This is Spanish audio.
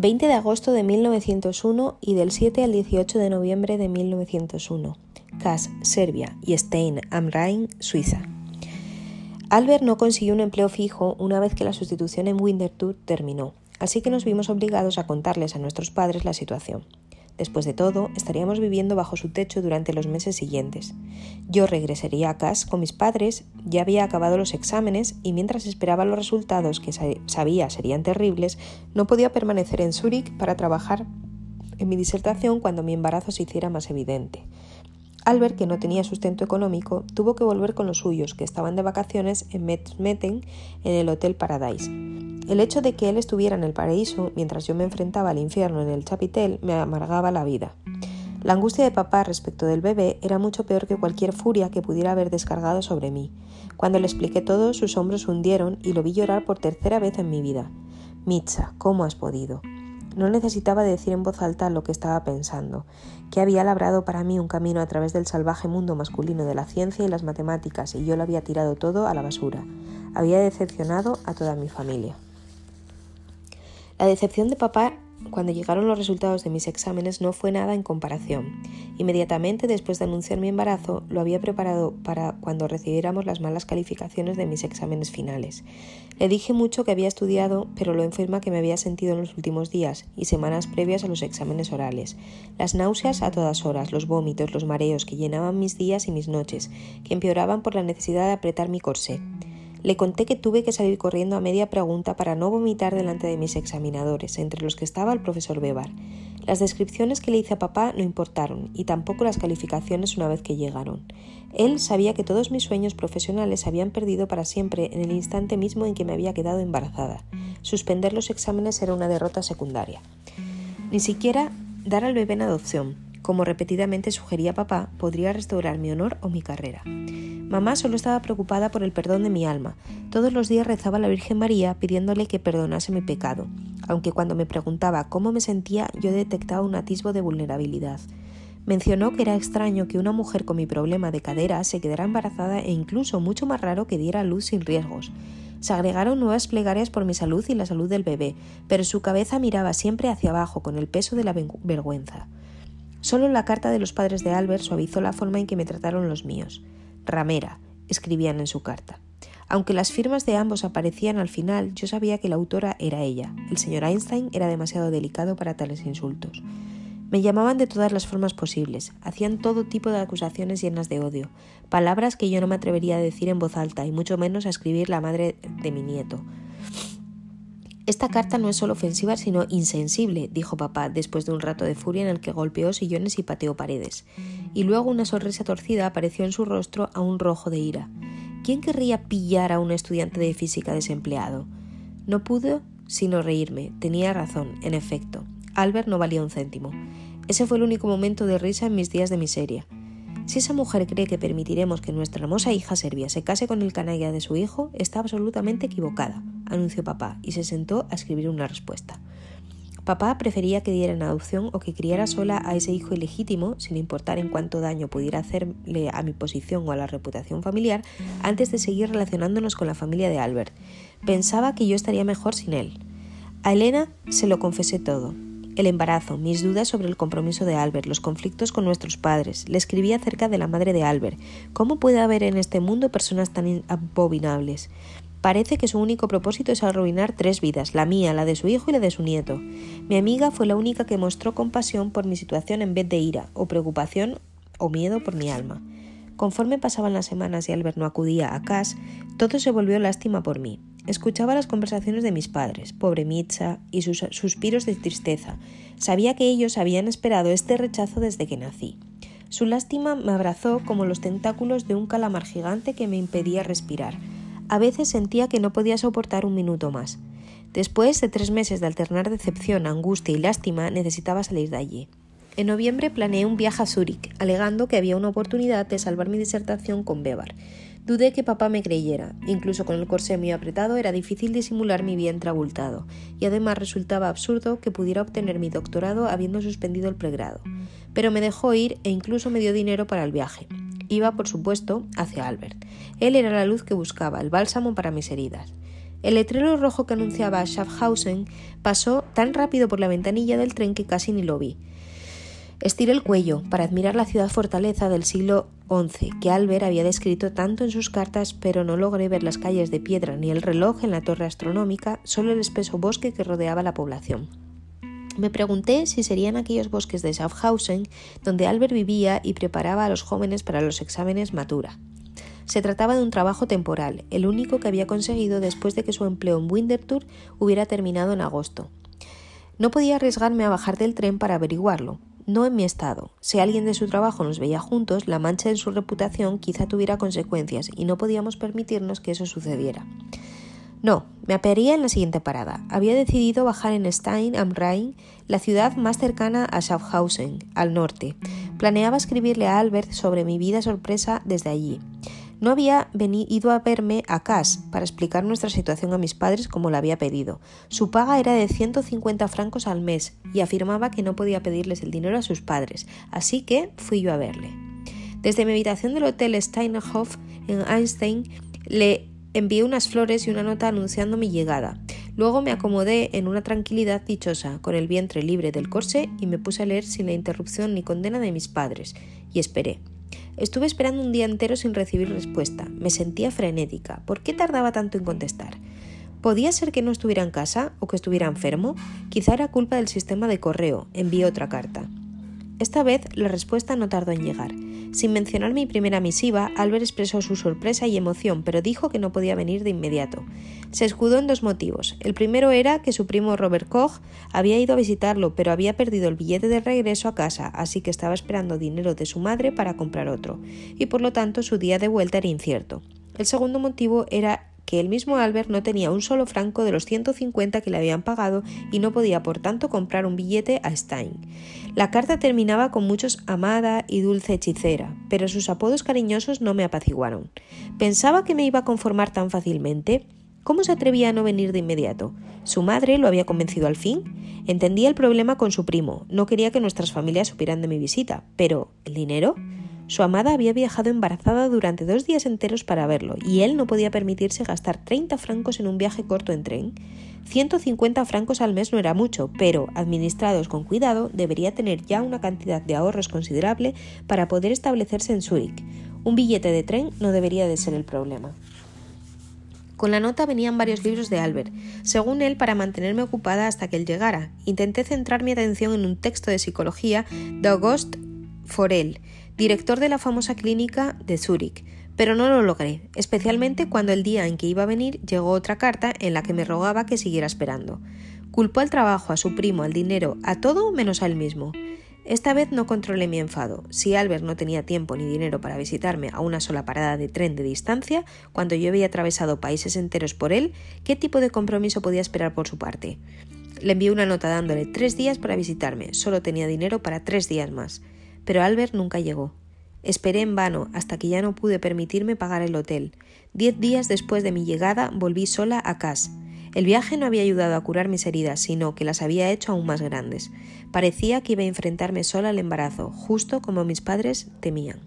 20 de agosto de 1901 y del 7 al 18 de noviembre de 1901. Kas, Serbia y Stein am Rhein, Suiza. Albert no consiguió un empleo fijo una vez que la sustitución en Winterthur terminó, así que nos vimos obligados a contarles a nuestros padres la situación. Después de todo, estaríamos viviendo bajo su techo durante los meses siguientes. Yo regresaría a casa con mis padres, ya había acabado los exámenes y mientras esperaba los resultados que sabía serían terribles, no podía permanecer en Zúrich para trabajar en mi disertación cuando mi embarazo se hiciera más evidente. Albert, que no tenía sustento económico, tuvo que volver con los suyos, que estaban de vacaciones en Metten, en el Hotel Paradise. El hecho de que él estuviera en el paraíso mientras yo me enfrentaba al infierno en el chapitel me amargaba la vida. La angustia de papá respecto del bebé era mucho peor que cualquier furia que pudiera haber descargado sobre mí. Cuando le expliqué todo, sus hombros hundieron y lo vi llorar por tercera vez en mi vida. Mitza, ¿cómo has podido? No necesitaba decir en voz alta lo que estaba pensando, que había labrado para mí un camino a través del salvaje mundo masculino de la ciencia y las matemáticas y yo lo había tirado todo a la basura. Había decepcionado a toda mi familia. La decepción de papá cuando llegaron los resultados de mis exámenes no fue nada en comparación. Inmediatamente después de anunciar mi embarazo, lo había preparado para cuando recibiéramos las malas calificaciones de mis exámenes finales. Le dije mucho que había estudiado, pero lo enferma que me había sentido en los últimos días y semanas previas a los exámenes orales. Las náuseas a todas horas, los vómitos, los mareos que llenaban mis días y mis noches, que empeoraban por la necesidad de apretar mi corsé. Le conté que tuve que salir corriendo a media pregunta para no vomitar delante de mis examinadores, entre los que estaba el profesor Bebar. Las descripciones que le hice a papá no importaron, y tampoco las calificaciones una vez que llegaron. Él sabía que todos mis sueños profesionales habían perdido para siempre en el instante mismo en que me había quedado embarazada. Suspender los exámenes era una derrota secundaria. Ni siquiera dar al bebé en adopción, como repetidamente sugería papá, podría restaurar mi honor o mi carrera. Mamá solo estaba preocupada por el perdón de mi alma. Todos los días rezaba a la Virgen María pidiéndole que perdonase mi pecado, aunque cuando me preguntaba cómo me sentía yo detectaba un atisbo de vulnerabilidad. Mencionó que era extraño que una mujer con mi problema de cadera se quedara embarazada e incluso mucho más raro que diera luz sin riesgos. Se agregaron nuevas plegarias por mi salud y la salud del bebé, pero su cabeza miraba siempre hacia abajo con el peso de la vergüenza. Solo la carta de los padres de Albert suavizó la forma en que me trataron los míos. Ramera, escribían en su carta. Aunque las firmas de ambos aparecían al final, yo sabía que la autora era ella. El señor Einstein era demasiado delicado para tales insultos. Me llamaban de todas las formas posibles, hacían todo tipo de acusaciones llenas de odio, palabras que yo no me atrevería a decir en voz alta y mucho menos a escribir la madre de mi nieto. Esta carta no es solo ofensiva, sino insensible, dijo papá, después de un rato de furia en el que golpeó sillones y pateó paredes. Y luego una sonrisa torcida apareció en su rostro a un rojo de ira. ¿Quién querría pillar a un estudiante de física desempleado? No pude sino reírme. Tenía razón, en efecto. Albert no valía un céntimo. Ese fue el único momento de risa en mis días de miseria. Si esa mujer cree que permitiremos que nuestra hermosa hija serbia se case con el canalla de su hijo, está absolutamente equivocada anunció papá, y se sentó a escribir una respuesta. Papá prefería que diera en adopción o que criara sola a ese hijo ilegítimo, sin importar en cuánto daño pudiera hacerle a mi posición o a la reputación familiar, antes de seguir relacionándonos con la familia de Albert. Pensaba que yo estaría mejor sin él. A Elena se lo confesé todo. El embarazo, mis dudas sobre el compromiso de Albert, los conflictos con nuestros padres. Le escribí acerca de la madre de Albert. ¿Cómo puede haber en este mundo personas tan abominables? Parece que su único propósito es arruinar tres vidas, la mía, la de su hijo y la de su nieto. Mi amiga fue la única que mostró compasión por mi situación en vez de ira, o preocupación o miedo por mi alma. Conforme pasaban las semanas y Albert no acudía a casa, todo se volvió lástima por mí. Escuchaba las conversaciones de mis padres, pobre Mitza, y sus suspiros de tristeza. Sabía que ellos habían esperado este rechazo desde que nací. Su lástima me abrazó como los tentáculos de un calamar gigante que me impedía respirar. A veces sentía que no podía soportar un minuto más. Después de tres meses de alternar decepción, angustia y lástima, necesitaba salir de allí. En noviembre planeé un viaje a Zúrich, alegando que había una oportunidad de salvar mi disertación con Bebar. Dudé que papá me creyera. Incluso con el corsé muy apretado era difícil disimular mi vientre abultado, y además resultaba absurdo que pudiera obtener mi doctorado habiendo suspendido el pregrado. Pero me dejó ir e incluso me dio dinero para el viaje. Iba, por supuesto, hacia Albert. Él era la luz que buscaba, el bálsamo para mis heridas. El letrero rojo que anunciaba Schaffhausen pasó tan rápido por la ventanilla del tren que casi ni lo vi. Estiré el cuello para admirar la ciudad fortaleza del siglo XI que Albert había descrito tanto en sus cartas, pero no logré ver las calles de piedra ni el reloj en la torre astronómica, solo el espeso bosque que rodeaba la población. Me pregunté si serían aquellos bosques de Schaffhausen donde Albert vivía y preparaba a los jóvenes para los exámenes Matura. Se trataba de un trabajo temporal, el único que había conseguido después de que su empleo en Winterthur hubiera terminado en agosto. No podía arriesgarme a bajar del tren para averiguarlo, no en mi estado. Si alguien de su trabajo nos veía juntos, la mancha en su reputación quizá tuviera consecuencias y no podíamos permitirnos que eso sucediera. No, me apearía en la siguiente parada. Había decidido bajar en Stein am Rhein, la ciudad más cercana a Schaffhausen, al norte. Planeaba escribirle a Albert sobre mi vida sorpresa desde allí. No había venido a verme a Cass para explicar nuestra situación a mis padres como la había pedido. Su paga era de 150 francos al mes y afirmaba que no podía pedirles el dinero a sus padres, así que fui yo a verle. Desde mi habitación del hotel Steinerhof en Einstein le envié unas flores y una nota anunciando mi llegada. Luego me acomodé en una tranquilidad dichosa, con el vientre libre del corsé, y me puse a leer sin la interrupción ni condena de mis padres, y esperé. Estuve esperando un día entero sin recibir respuesta. Me sentía frenética. ¿Por qué tardaba tanto en contestar? ¿Podía ser que no estuviera en casa o que estuviera enfermo? Quizá era culpa del sistema de correo. Envié otra carta. Esta vez la respuesta no tardó en llegar. Sin mencionar mi primera misiva, Albert expresó su sorpresa y emoción, pero dijo que no podía venir de inmediato. Se escudó en dos motivos. El primero era que su primo Robert Koch había ido a visitarlo, pero había perdido el billete de regreso a casa, así que estaba esperando dinero de su madre para comprar otro, y por lo tanto su día de vuelta era incierto. El segundo motivo era que el mismo Albert no tenía un solo franco de los 150 que le habían pagado y no podía por tanto comprar un billete a Stein. La carta terminaba con muchos amada y dulce hechicera, pero sus apodos cariñosos no me apaciguaron. ¿Pensaba que me iba a conformar tan fácilmente? ¿Cómo se atrevía a no venir de inmediato? ¿Su madre lo había convencido al fin? Entendía el problema con su primo, no quería que nuestras familias supieran de mi visita, pero ¿el dinero? Su amada había viajado embarazada durante dos días enteros para verlo, y él no podía permitirse gastar 30 francos en un viaje corto en tren. 150 francos al mes no era mucho, pero, administrados con cuidado, debería tener ya una cantidad de ahorros considerable para poder establecerse en Zúrich. Un billete de tren no debería de ser el problema. Con la nota venían varios libros de Albert, según él para mantenerme ocupada hasta que él llegara. Intenté centrar mi atención en un texto de psicología de Auguste Forel, director de la famosa clínica de Zúrich, pero no lo logré, especialmente cuando el día en que iba a venir llegó otra carta en la que me rogaba que siguiera esperando. Culpó al trabajo, a su primo, al dinero, a todo menos a él mismo. Esta vez no controlé mi enfado. Si Albert no tenía tiempo ni dinero para visitarme a una sola parada de tren de distancia, cuando yo había atravesado países enteros por él, ¿qué tipo de compromiso podía esperar por su parte? Le envié una nota dándole tres días para visitarme. Solo tenía dinero para tres días más pero Albert nunca llegó. Esperé en vano hasta que ya no pude permitirme pagar el hotel. Diez días después de mi llegada volví sola a Cass. El viaje no había ayudado a curar mis heridas, sino que las había hecho aún más grandes. Parecía que iba a enfrentarme sola al embarazo, justo como mis padres temían.